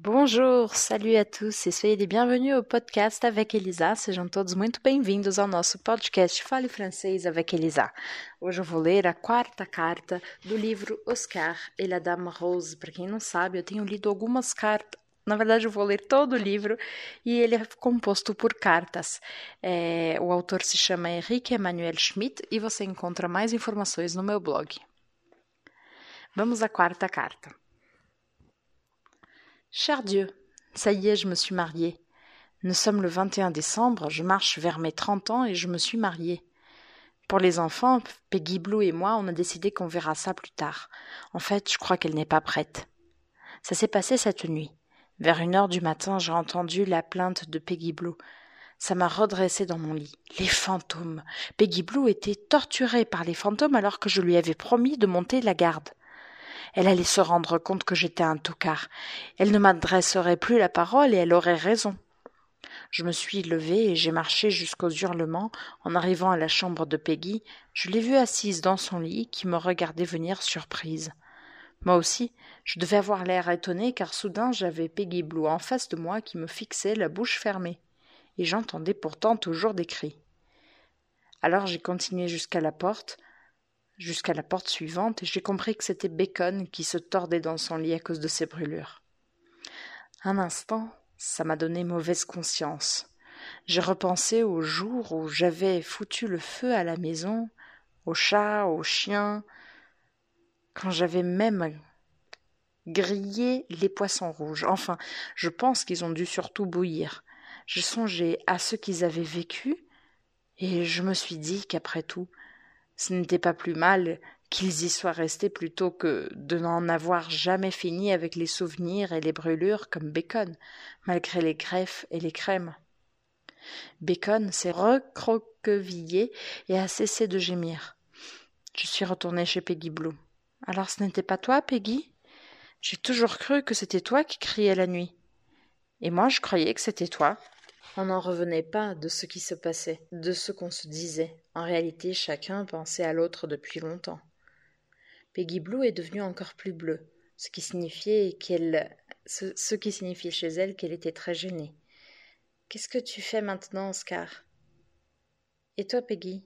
Bonjour, salut a tous e soyez les bienvenus au podcast avec Elisa. Sejam todos muito bem-vindos ao nosso podcast Fale Francês avec Elisa. Hoje eu vou ler a quarta carta do livro Oscar et la Dame Rose. Para quem não sabe, eu tenho lido algumas cartas. Na verdade, eu vou ler todo o livro e ele é composto por cartas. É, o autor se chama Henrique Emmanuel Schmidt e você encontra mais informações no meu blog. Vamos à quarta carta. Cher Dieu, ça y est, je me suis mariée. Nous sommes le 21 décembre, je marche vers mes 30 ans et je me suis mariée. Pour les enfants, Peggy Blue et moi, on a décidé qu'on verra ça plus tard. En fait, je crois qu'elle n'est pas prête. Ça s'est passé cette nuit. Vers une heure du matin, j'ai entendu la plainte de Peggy Blue. Ça m'a redressé dans mon lit. Les fantômes. Peggy Blue était torturée par les fantômes alors que je lui avais promis de monter la garde. Elle allait se rendre compte que j'étais un tocard. Elle ne m'adresserait plus la parole et elle aurait raison. Je me suis levée et j'ai marché jusqu'aux hurlements. En arrivant à la chambre de Peggy, je l'ai vue assise dans son lit qui me regardait venir surprise. Moi aussi, je devais avoir l'air étonné car soudain j'avais Peggy Blue en face de moi qui me fixait la bouche fermée. Et j'entendais pourtant toujours des cris. Alors j'ai continué jusqu'à la porte, jusqu'à la porte suivante et j'ai compris que c'était Bacon qui se tordait dans son lit à cause de ses brûlures. Un instant, ça m'a donné mauvaise conscience. J'ai repensé au jour où j'avais foutu le feu à la maison, aux chats, aux chiens, quand j'avais même grillé les poissons rouges. Enfin, je pense qu'ils ont dû surtout bouillir. Je songeais à ce qu'ils avaient vécu, et je me suis dit qu'après tout, ce n'était pas plus mal qu'ils y soient restés plutôt que de n'en avoir jamais fini avec les souvenirs et les brûlures comme Bacon, malgré les greffes et les crèmes. Bacon s'est recroquevillé et a cessé de gémir. Je suis retourné chez Peggy Blue. Alors ce n'était pas toi, Peggy? J'ai toujours cru que c'était toi qui criais la nuit. Et moi je croyais que c'était toi. On n'en revenait pas de ce qui se passait, de ce qu'on se disait. En réalité, chacun pensait à l'autre depuis longtemps. Peggy Blue est devenue encore plus bleue, ce qui signifiait qu'elle, ce, ce qui signifiait chez elle qu'elle était très gênée. Qu'est-ce que tu fais maintenant, Oscar? Et toi, Peggy?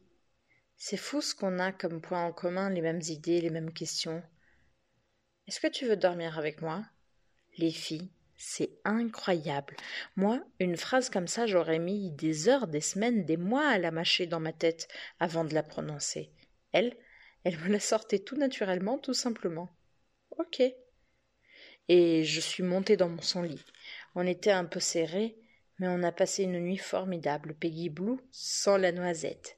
C'est fou ce qu'on a comme point en commun, les mêmes idées, les mêmes questions. Est-ce que tu veux dormir avec moi? Les filles, c'est incroyable. Moi, une phrase comme ça, j'aurais mis des heures, des semaines, des mois à la mâcher dans ma tête avant de la prononcer. Elle, elle me la sortait tout naturellement, tout simplement. Ok. Et je suis montée dans son lit. On était un peu serrés, mais on a passé une nuit formidable. Peggy Blue sans la noisette.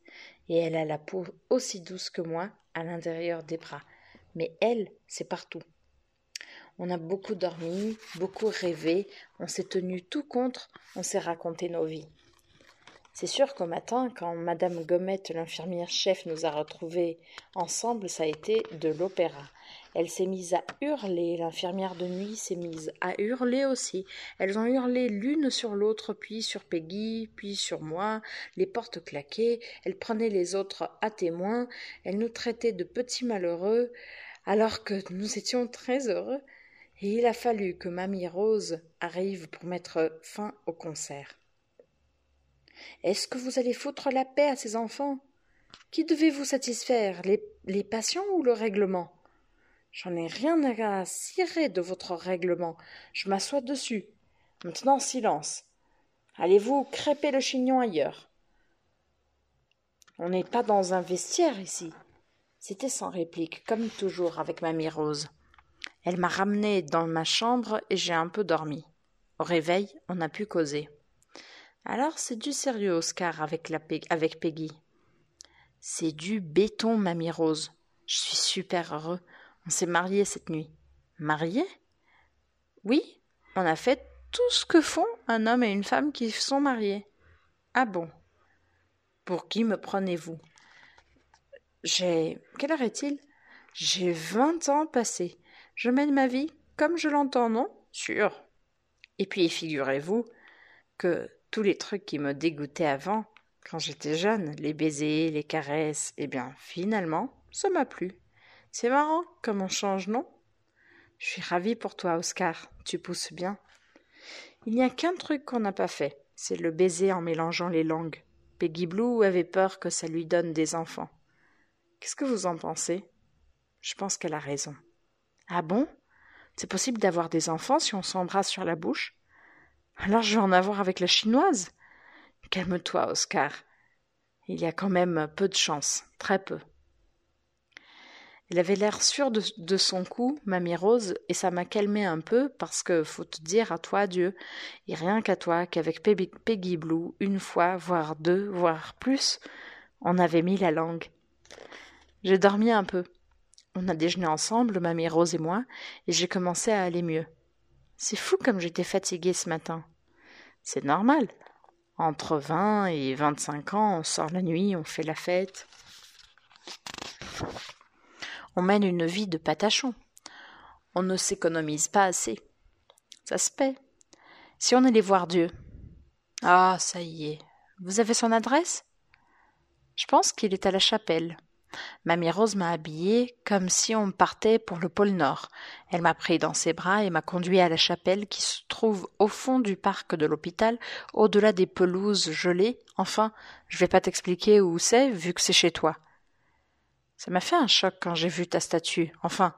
Et elle a la peau aussi douce que moi à l'intérieur des bras. Mais elle, c'est partout. On a beaucoup dormi, beaucoup rêvé, on s'est tenu tout contre, on s'est raconté nos vies. C'est sûr qu'au matin, quand Madame Gommette, l'infirmière chef, nous a retrouvés ensemble, ça a été de l'opéra. Elle s'est mise à hurler, l'infirmière de nuit s'est mise à hurler aussi. Elles ont hurlé l'une sur l'autre, puis sur Peggy, puis sur moi, les portes claquaient, elles prenaient les autres à témoin, elles nous traitaient de petits malheureux, alors que nous étions très heureux et il a fallu que Mamie Rose arrive pour mettre fin au concert. Est-ce que vous allez foutre la paix à ces enfants? Qui devez-vous satisfaire, les, les patients ou le règlement? J'en ai rien à cirer de votre règlement. Je m'assois dessus. Maintenant, silence. Allez-vous crêper le chignon ailleurs? On n'est pas dans un vestiaire ici. C'était sans réplique, comme toujours avec Mamie Rose. Elle m'a ramené dans ma chambre et j'ai un peu dormi. Au réveil, on a pu causer. Alors c'est du sérieux, Oscar, avec, la avec Peggy. C'est du béton, mamie Rose. Je suis super heureux. On s'est mariés cette nuit. Mariés? Oui, on a fait tout ce que font un homme et une femme qui sont mariés. Ah bon? Pour qui me prenez-vous? J'ai. Quelle heure est-il? J'ai vingt ans passés. Je mène ma vie comme je l'entends, non? Sûr. Et puis figurez-vous que tous les trucs qui me dégoûtaient avant, quand j'étais jeune, les baisers, les caresses, eh bien, finalement, ça m'a plu. C'est marrant comme on change, non? Je suis ravie pour toi, Oscar. Tu pousses bien. Il n'y a qu'un truc qu'on n'a pas fait, c'est le baiser en mélangeant les langues. Peggy Blue avait peur que ça lui donne des enfants. Qu'est-ce que vous en pensez? Je pense qu'elle a raison. Ah bon? C'est possible d'avoir des enfants si on s'embrasse sur la bouche? Alors je vais en avoir avec la chinoise? Calme-toi, Oscar. Il y a quand même peu de chance, très peu. Elle avait l'air sûre de, son coup, Mamie Rose, et ça m'a calmé un peu parce que faut te dire à toi, Dieu, et rien qu'à toi, qu'avec Peggy Blue, une fois, voire deux, voire plus, on avait mis la langue. J'ai dormi un peu. On a déjeuné ensemble, Mamie Rose et moi, et j'ai commencé à aller mieux. C'est fou comme j'étais fatiguée ce matin. C'est normal. Entre vingt et vingt-cinq ans, on sort la nuit, on fait la fête. On mène une vie de patachon. On ne s'économise pas assez. Ça se paie. Si on allait voir Dieu. Ah, ça y est. Vous avez son adresse? Je pense qu'il est à la chapelle. Mamie Rose m'a habillée comme si on partait pour le pôle Nord. Elle m'a pris dans ses bras et m'a conduit à la chapelle qui se trouve au fond du parc de l'hôpital, au-delà des pelouses gelées. Enfin, je vais pas t'expliquer où c'est, vu que c'est chez toi. Ça m'a fait un choc quand j'ai vu ta statue. Enfin,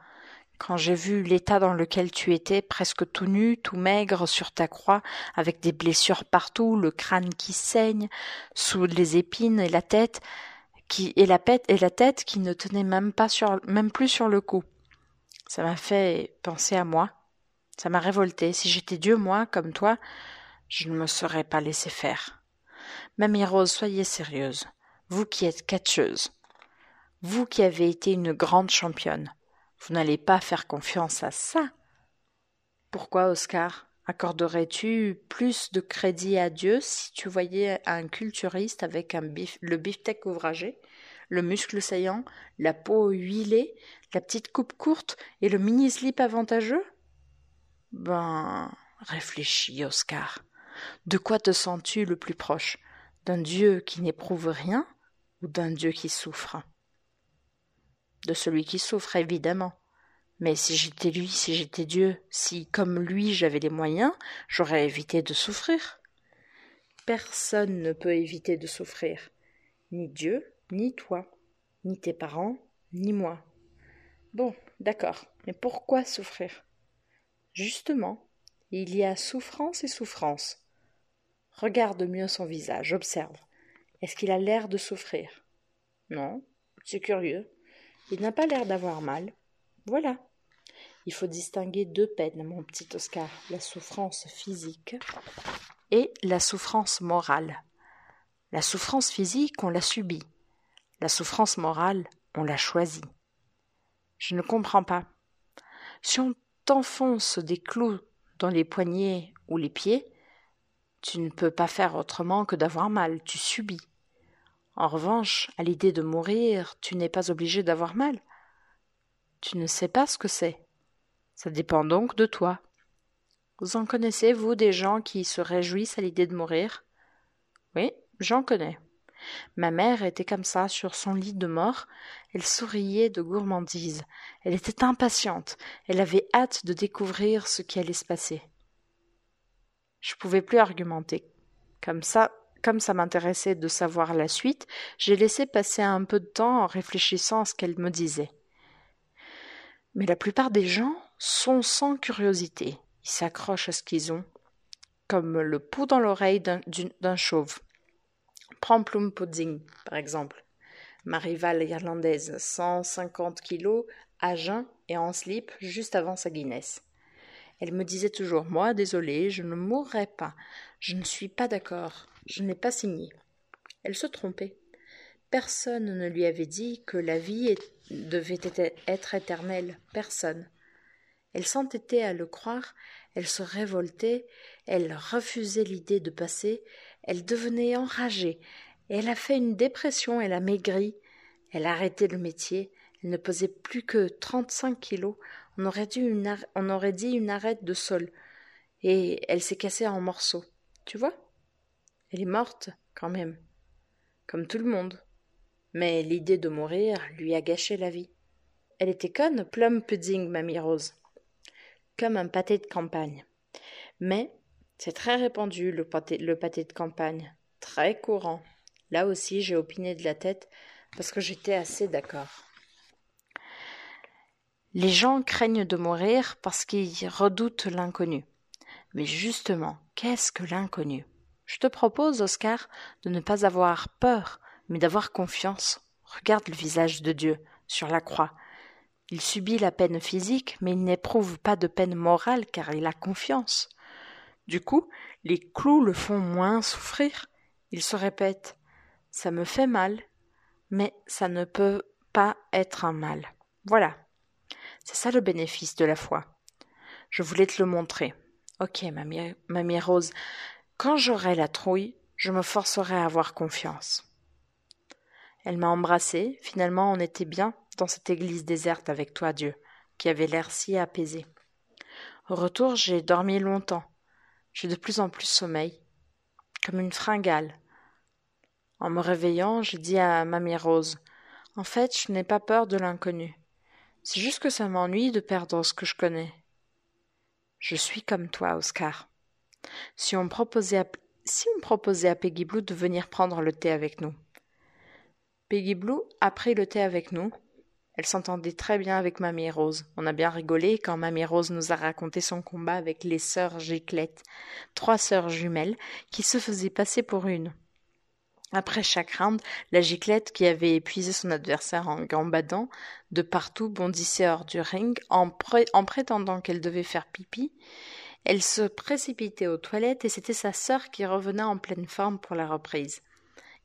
quand j'ai vu l'état dans lequel tu étais, presque tout nu, tout maigre sur ta croix, avec des blessures partout, le crâne qui saigne, sous les épines et la tête, et la, tête qui ne tenait même pas plus sur le cou. Ça m'a fait penser à moi. Ça m'a révolté. Si j'étais Dieu, moi, comme toi, je ne me serais pas laissé faire. Mamie Rose, soyez sérieuse. Vous qui êtes catcheuse. Vous qui avez été une grande championne, vous n'allez pas faire confiance à ça. Pourquoi, Oscar? Accorderais-tu plus de crédit à Dieu si tu voyais un culturiste avec un le beefsteak ouvragé, le muscle saillant, la peau huilée, la petite coupe courte et le mini-slip avantageux? Ben, réfléchis, Oscar. De quoi te sens-tu le plus proche? D'un Dieu qui n'éprouve rien ou d'un Dieu qui souffre? De celui qui souffre, évidemment. Mais si j'étais lui, si j'étais Dieu, si, comme lui, j'avais les moyens, j'aurais évité de souffrir. Personne ne peut éviter de souffrir. Ni Dieu, ni toi, ni tes parents, ni moi. Bon, d'accord, mais pourquoi souffrir? Justement, il y a souffrance et souffrance. Regarde mieux son visage, observe. Est-ce qu'il a l'air de souffrir? Non, c'est curieux. Il n'a pas l'air d'avoir mal. Voilà. Il faut distinguer deux peines, mon petit Oscar, la souffrance physique et la souffrance morale. La souffrance physique, on l'a subie. La souffrance morale, on l'a choisie. Je ne comprends pas. Si on t'enfonce des clous dans les poignets ou les pieds, tu ne peux pas faire autrement que d'avoir mal, tu subis. En revanche, à l'idée de mourir, tu n'es pas obligé d'avoir mal. Tu ne sais pas ce que c'est. Ça dépend donc de toi. Vous en connaissez, vous, des gens qui se réjouissent à l'idée de mourir? Oui, j'en connais. Ma mère était comme ça sur son lit de mort. Elle souriait de gourmandise. Elle était impatiente. Elle avait hâte de découvrir ce qui allait se passer. Je pouvais plus argumenter. Comme ça, comme ça m'intéressait de savoir la suite, j'ai laissé passer un peu de temps en réfléchissant à ce qu'elle me disait. Mais la plupart des gens sont sans curiosité. Ils s'accrochent à ce qu'ils ont, comme le pouls dans l'oreille d'un chauve. Prends Plum Pudding, par exemple. Ma rivale irlandaise, 150 kilos, à jeun et en slip juste avant sa Guinness. Elle me disait toujours Moi, désolée, je ne mourrai pas. Je ne suis pas d'accord. Je n'ai pas signé. Elle se trompait. Personne ne lui avait dit que la vie devait être éternelle. Personne. Elle s'entêtait à le croire, elle se révoltait, elle refusait l'idée de passer, elle devenait enragée, elle a fait une dépression, elle a maigri, elle a arrêté le métier, elle ne pesait plus que trente-cinq kilos, on aurait, on aurait dit une arête de sol, et elle s'est cassée en morceaux. Tu vois? Elle est morte, quand même. Comme tout le monde. Mais l'idée de mourir lui a gâché la vie. Elle était conne, plum pudding, mamie Rose. Comme un pâté de campagne. Mais C'est très répandu, le pâté, le pâté de campagne. Très courant. Là aussi, j'ai opiné de la tête parce que j'étais assez d'accord. Les gens craignent de mourir parce qu'ils redoutent l'inconnu. Mais justement, qu'est-ce que l'inconnu? Je te propose, Oscar, de ne pas avoir peur, mais d'avoir confiance. Regarde le visage de Dieu sur la croix. Il subit la peine physique, mais il n'éprouve pas de peine morale car il a confiance. Du coup, les clous le font moins souffrir. Il se répète Ça me fait mal, mais ça ne peut pas être un mal. Voilà. C'est ça le bénéfice de la foi. Je voulais te le montrer. Ok, mamie, mamie Rose, quand j'aurai la trouille, je me forcerai à avoir confiance. Elle m'a embrassée. Finalement, on était bien dans cette église déserte avec toi, Dieu, qui avait l'air si apaisé. Au retour, j'ai dormi longtemps. J'ai de plus en plus sommeil, comme une fringale. En me réveillant, j'ai dit à Mamie Rose En fait, je n'ai pas peur de l'inconnu. C'est juste que ça m'ennuie de perdre ce que je connais. Je suis comme toi, Oscar. Si on proposait à, si on proposait à Peggy Blue de venir prendre le thé avec nous, Peggy Blue a pris le thé avec nous. Elle s'entendait très bien avec Mamie Rose. On a bien rigolé quand Mamie Rose nous a raconté son combat avec les sœurs Giclette, trois sœurs jumelles qui se faisaient passer pour une. Après chaque round, la giclette, qui avait épuisé son adversaire en gambadant de partout, bondissait hors du ring en, en prétendant qu'elle devait faire pipi. Elle se précipitait aux toilettes et c'était sa sœur qui revenait en pleine forme pour la reprise.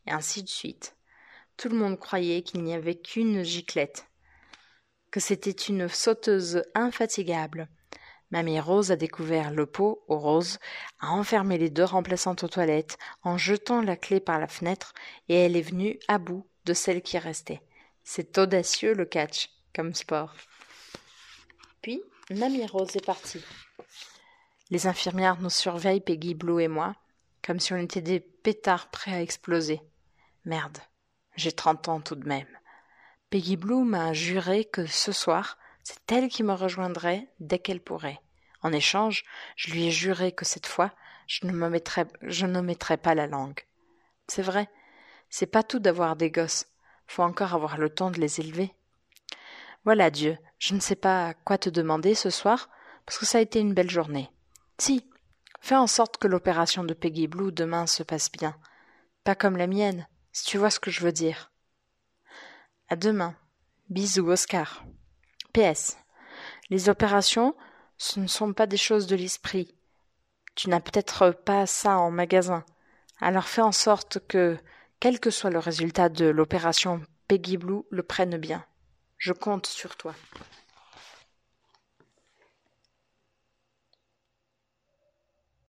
Et ainsi de suite. Tout le monde croyait qu'il n'y avait qu'une giclette, que c'était une sauteuse infatigable. Mamie Rose a découvert le pot aux roses, a enfermé les deux remplaçantes aux toilettes en jetant la clé par la fenêtre, et elle est venue à bout de celle qui restait. C'est audacieux le catch, comme sport. Puis, Mamie Rose est partie. Les infirmières nous surveillent, Peggy Blue et moi, comme si on était des pétards prêts à exploser. Merde. J'ai trente ans tout de même. Peggy Blue m'a juré que ce soir, c'est elle qui me rejoindrait dès qu'elle pourrait. En échange, je lui ai juré que cette fois, je ne me mettrais, pas la langue. C'est vrai, c'est pas tout d'avoir des gosses. Faut encore avoir le temps de les élever. Voilà, Dieu, je ne sais pas quoi te demander ce soir, parce que ça a été une belle journée. Si, fais en sorte que l'opération de Peggy Blue demain se passe bien. Pas comme la mienne si tu vois ce que je veux dire. À demain. Bisous, Oscar. PS. Les opérations, ce ne sont pas des choses de l'esprit. Tu n'as peut-être pas ça en magasin. Alors fais en sorte que, quel que soit le résultat de l'opération, Peggy Blue le prenne bien. Je compte sur toi.